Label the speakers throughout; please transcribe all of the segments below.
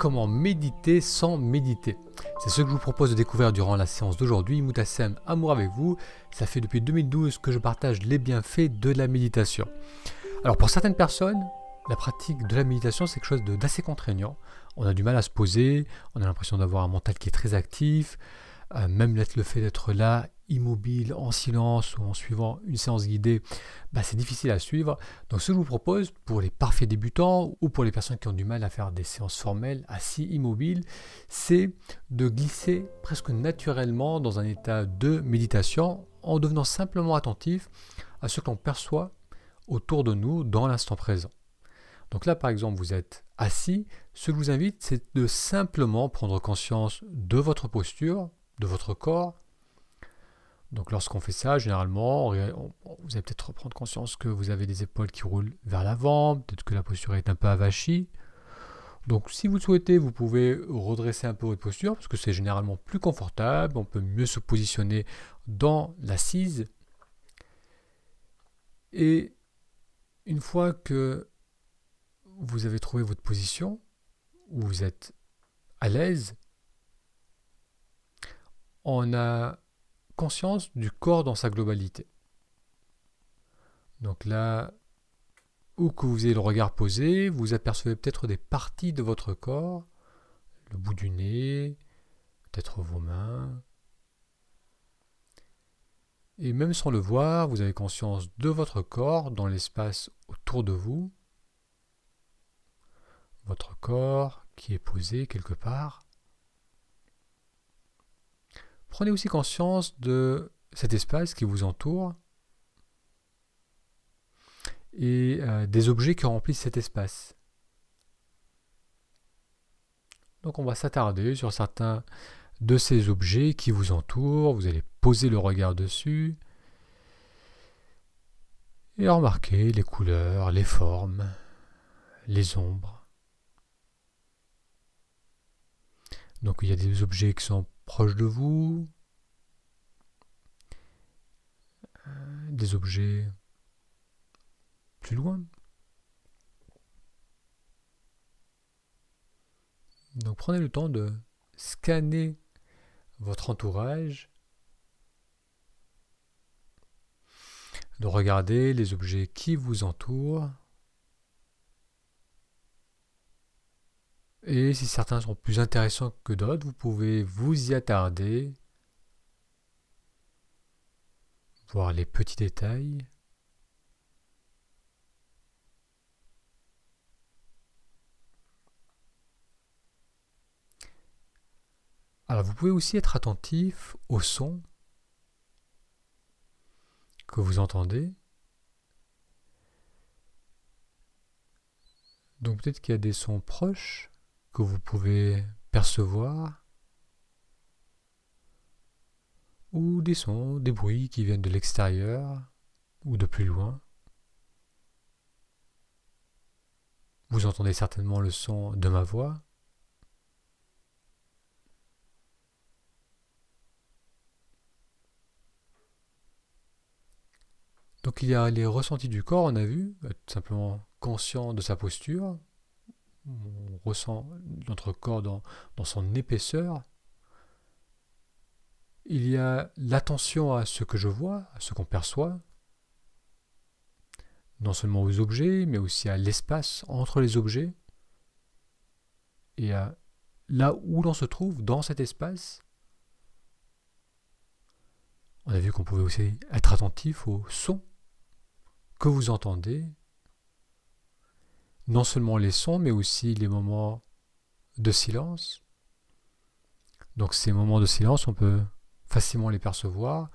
Speaker 1: comment méditer sans méditer. C'est ce que je vous propose de découvrir durant la séance d'aujourd'hui. Moutassem, amour avec vous. Ça fait depuis 2012 que je partage les bienfaits de la méditation. Alors pour certaines personnes, la pratique de la méditation, c'est quelque chose d'assez contraignant. On a du mal à se poser, on a l'impression d'avoir un mental qui est très actif, euh, même le fait d'être là, immobile, en silence ou en suivant une séance guidée, bah, c'est difficile à suivre. Donc ce que je vous propose pour les parfaits débutants ou pour les personnes qui ont du mal à faire des séances formelles assis immobiles, c'est de glisser presque naturellement dans un état de méditation en devenant simplement attentif à ce que l'on perçoit autour de nous dans l'instant présent. Donc là, par exemple, vous êtes assis. Ce que je vous invite, c'est de simplement prendre conscience de votre posture, de votre corps. Donc lorsqu'on fait ça, généralement, vous allez peut-être prendre conscience que vous avez des épaules qui roulent vers l'avant, peut-être que la posture est un peu avachie. Donc si vous le souhaitez, vous pouvez redresser un peu votre posture, parce que c'est généralement plus confortable, on peut mieux se positionner dans l'assise. Et une fois que vous avez trouvé votre position, où vous êtes à l'aise, on a conscience du corps dans sa globalité. Donc là, où que vous ayez le regard posé, vous apercevez peut-être des parties de votre corps, le bout du nez, peut-être vos mains. Et même sans le voir, vous avez conscience de votre corps dans l'espace autour de vous, votre corps qui est posé quelque part. Prenez aussi conscience de cet espace qui vous entoure et euh, des objets qui remplissent cet espace. Donc on va s'attarder sur certains de ces objets qui vous entourent, vous allez poser le regard dessus et remarquer les couleurs, les formes, les ombres. Donc il y a des objets qui sont proches de vous, des objets plus loin. Donc prenez le temps de scanner votre entourage, de regarder les objets qui vous entourent. Et si certains sont plus intéressants que d'autres, vous pouvez vous y attarder, voir les petits détails. Alors vous pouvez aussi être attentif au son que vous entendez. Donc peut-être qu'il y a des sons proches que vous pouvez percevoir ou des sons, des bruits qui viennent de l'extérieur ou de plus loin. Vous entendez certainement le son de ma voix. Donc il y a les ressentis du corps, on a vu, tout simplement conscient de sa posture, on ressent notre corps dans, son épaisseur. Il y a l'attention à ce que je vois, à ce qu'on perçoit, non seulement aux objets, mais aussi à l'espace entre les objets, et à là où l'on se trouve dans cet espace. On a vu qu'on pouvait aussi être attentif au son que vous entendez, non seulement les sons, mais aussi les moments de silence. Donc ces moments de silence, on peut facilement les percevoir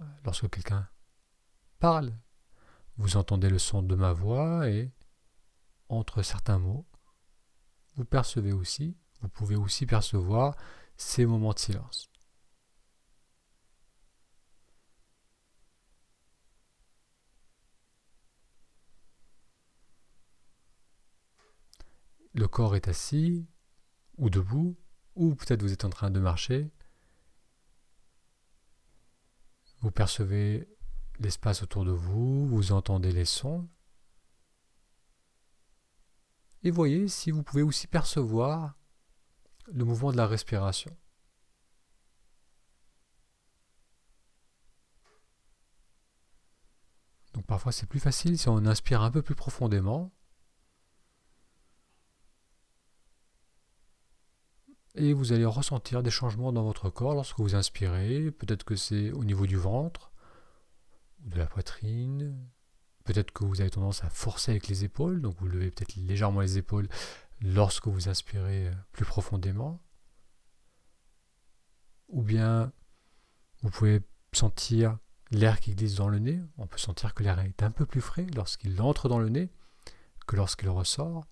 Speaker 1: euh, lorsque quelqu'un parle. Vous entendez le son de ma voix et entre certains mots, vous percevez aussi, vous pouvez aussi percevoir ces moments de silence. Le corps est assis ou debout, ou peut-être vous êtes en train de marcher. Vous percevez l'espace autour de vous, vous entendez les sons. Et voyez si vous pouvez aussi percevoir le mouvement de la respiration. Donc parfois c'est plus facile si on inspire un peu plus profondément. Et vous allez ressentir des changements dans votre corps lorsque vous inspirez. Peut-être que c'est au niveau du ventre, ou de la poitrine. Peut-être que vous avez tendance à forcer avec les épaules, donc vous levez peut-être légèrement les épaules lorsque vous inspirez plus profondément. Ou bien vous pouvez sentir l'air qui glisse dans le nez. On peut sentir que l'air est un peu plus frais lorsqu'il entre dans le nez que lorsqu'il ressort.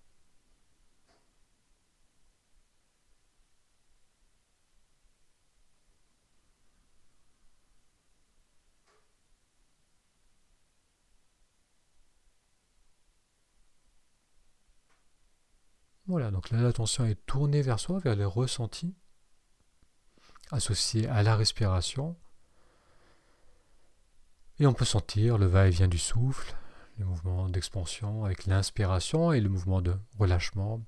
Speaker 1: Voilà, donc là l'attention est tournée vers soi, vers les ressentis associés à la respiration. Et on peut sentir le va-et-vient du souffle, le mouvement d'expansion avec l'inspiration et le mouvement de relâchement,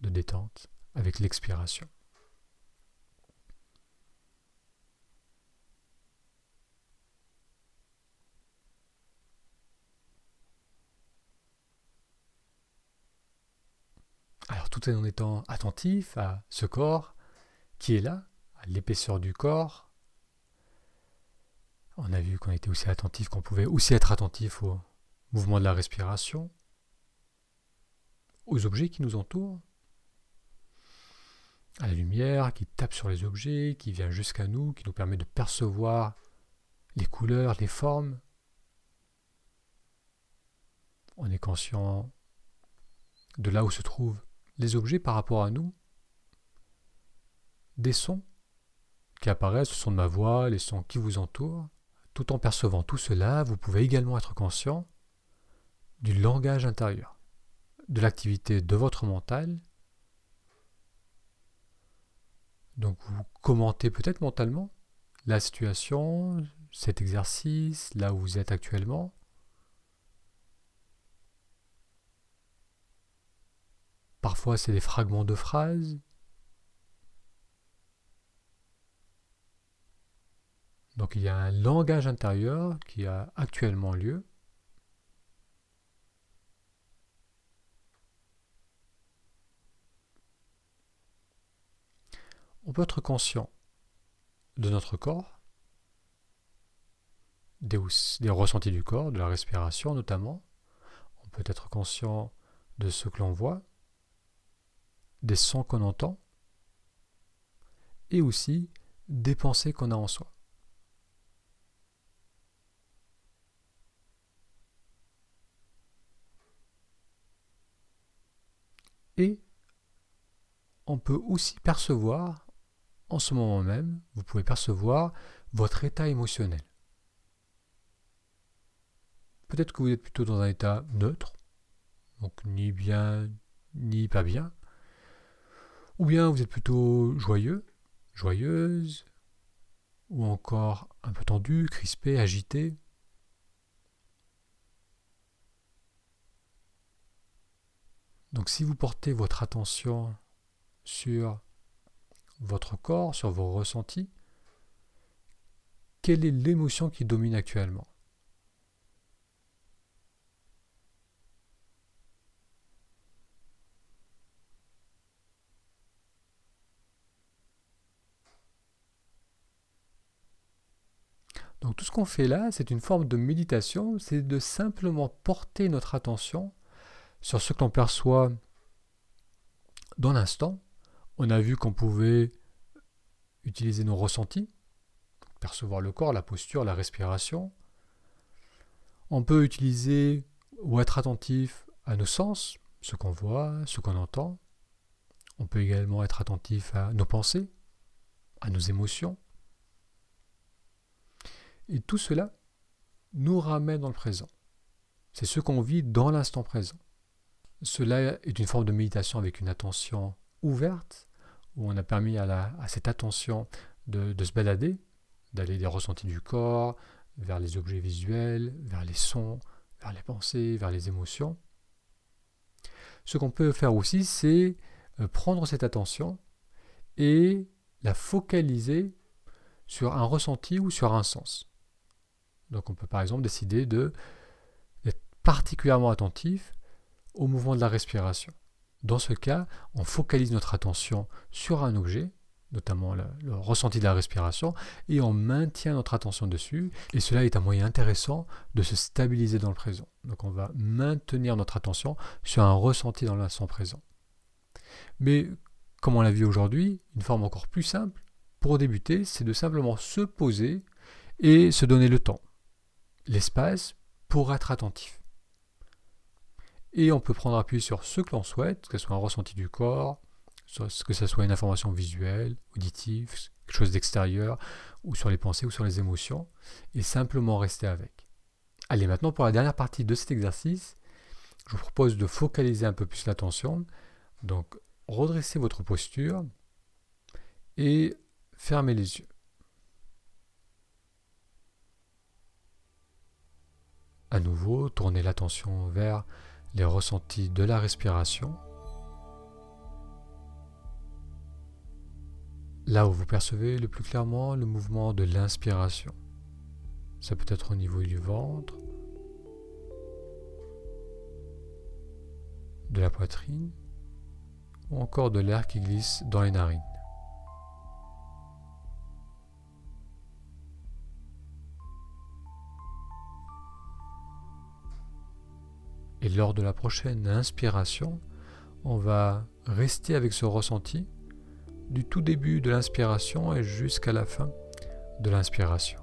Speaker 1: de détente avec l'expiration. Tout en étant attentif à ce corps qui est là, à l'épaisseur du corps. On a vu qu'on était aussi attentif, qu'on pouvait aussi être attentif au mouvement de la respiration, aux objets qui nous entourent, à la lumière qui tape sur les objets, qui vient jusqu'à nous, qui nous permet de percevoir les couleurs, les formes. On est conscient de là où se trouvent les objets par rapport à nous, des sons qui apparaissent, le son de ma voix, les sons qui vous entourent. Tout en percevant tout cela, vous pouvez également être conscient du langage intérieur, de l'activité de votre mental. Donc vous commentez peut-être mentalement la situation, cet exercice, là où vous êtes actuellement. Parfois, c'est des fragments de phrases. Donc il y a un langage intérieur qui a actuellement lieu. On peut être conscient de notre corps, des, des, ressentis du corps, de la respiration notamment. On peut être conscient de ce que l'on voit, des sons qu'on entend et aussi des pensées qu'on a en soi. Et on peut aussi percevoir, en ce moment même, vous pouvez percevoir votre état émotionnel. Peut-être que vous êtes plutôt dans un état neutre, donc ni bien ni pas bien, ou bien vous êtes plutôt joyeux, joyeuse, ou encore un peu tendu, crispé, agité? Donc si vous portez votre attention sur votre corps, sur vos ressentis, quelle est l'émotion qui domine actuellement Donc tout ce qu'on fait là, c'est une forme de méditation, c'est de simplement porter notre attention sur ce que l'on perçoit dans l'instant. On a vu qu'on pouvait utiliser nos ressentis, percevoir le corps, la posture, la respiration. On peut utiliser ou être attentif à nos sens, ce qu'on voit, ce qu'on entend. On peut également être attentif à nos pensées, à nos émotions. Et tout cela nous ramène dans le présent. C'est ce qu'on vit dans l'instant présent. Cela est une forme de méditation avec une attention ouverte, où on a permis à, cette attention de, se balader, d'aller des ressentis du corps, vers les objets visuels, vers les sons, vers les pensées, vers les émotions. ce qu'on peut faire aussi, c'est euh, prendre cette attention et la focaliser sur un ressenti ou sur un sens. Donc on peut par exemple décider de d'être particulièrement attentif au mouvement de la respiration. Dans ce cas, on focalise notre attention sur un objet, notamment le, ressenti de la respiration, et on maintient notre attention dessus. Et cela est un moyen intéressant de se stabiliser dans le présent. Donc on va maintenir notre attention sur un ressenti dans l'instant présent. Mais comme on l'a vu aujourd'hui, une forme encore plus simple, pour débuter, c'est de simplement se poser et se donner le temps, l'espace pour être attentif. Et on peut prendre appui sur ce que l'on souhaite, que ce soit un ressenti du corps, que ce soit une information visuelle, auditive, quelque chose d'extérieur, ou sur les pensées ou sur les émotions, et simplement rester avec. Allez, maintenant pour la dernière partie de cet exercice, je vous propose de focaliser un peu plus l'attention. Donc, redressez votre posture et fermez les yeux. À nouveau, tournez l'attention vers les ressentis de la respiration. Là où vous percevez le plus clairement le mouvement de l'inspiration. Ça peut être au niveau du ventre, de la poitrine, ou encore de l'air qui glisse dans les narines. Et lors de la prochaine inspiration, on va rester avec ce ressenti du tout début de l'inspiration et jusqu'à la fin de l'inspiration.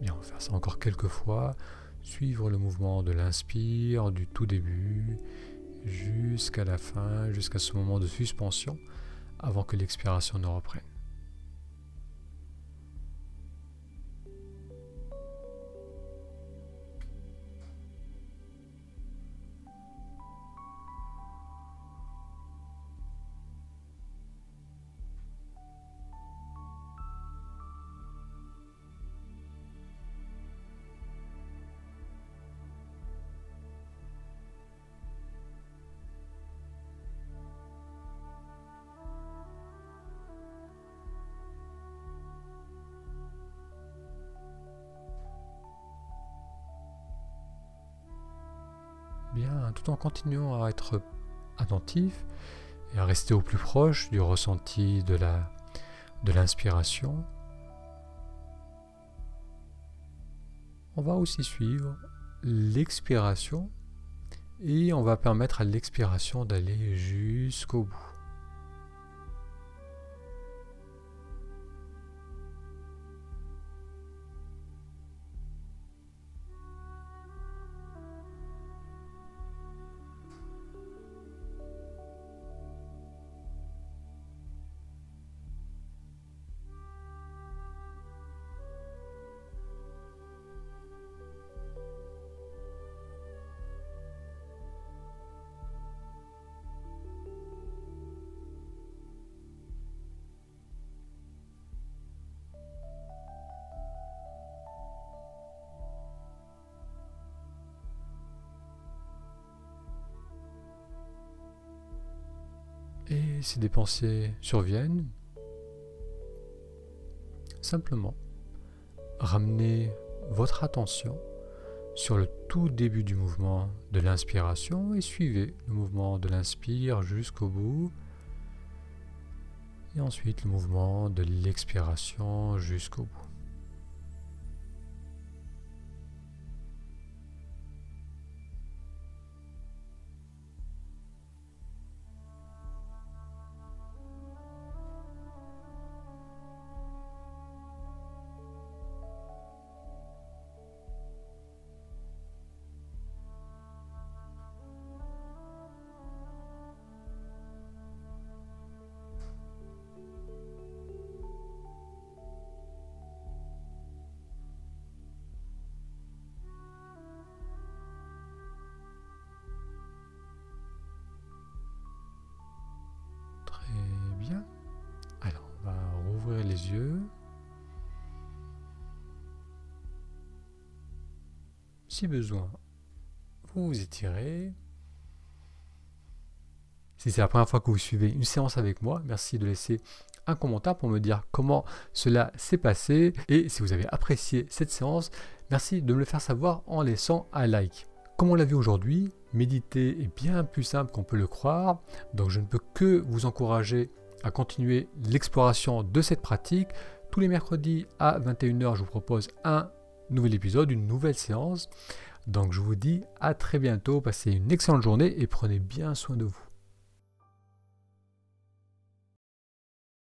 Speaker 1: Bien, on va faire ça encore quelques fois. Suivre le mouvement de l'inspire du tout début jusqu'à la fin, jusqu'à ce moment de suspension, avant que l'expiration ne reprenne. Bien, tout en continuant à être attentif et à rester au plus proche du ressenti de l'inspiration. On va aussi suivre l'expiration et on va permettre à l'expiration d'aller jusqu'au bout. Si des pensées surviennent, simplement ramenez votre attention sur le tout début du mouvement de l'inspiration et suivez le mouvement de l'inspire jusqu'au bout. Et ensuite le mouvement de l'expiration jusqu'au bout. Si besoin, vous vous étirez. Si c'est la première fois que vous suivez une séance avec moi, merci de laisser un commentaire pour me dire comment cela s'est passé. Et si vous avez apprécié cette séance, merci de me le faire savoir en laissant un like. Comme on l'a vu aujourd'hui, méditer est bien plus simple qu'on peut le croire. Donc je ne peux que vous encourager à continuer l'exploration de cette pratique. Tous les mercredis à 21h, je vous propose un nouvel épisode, une nouvelle séance. Donc je vous dis à très bientôt, passez une excellente journée et prenez bien soin de vous.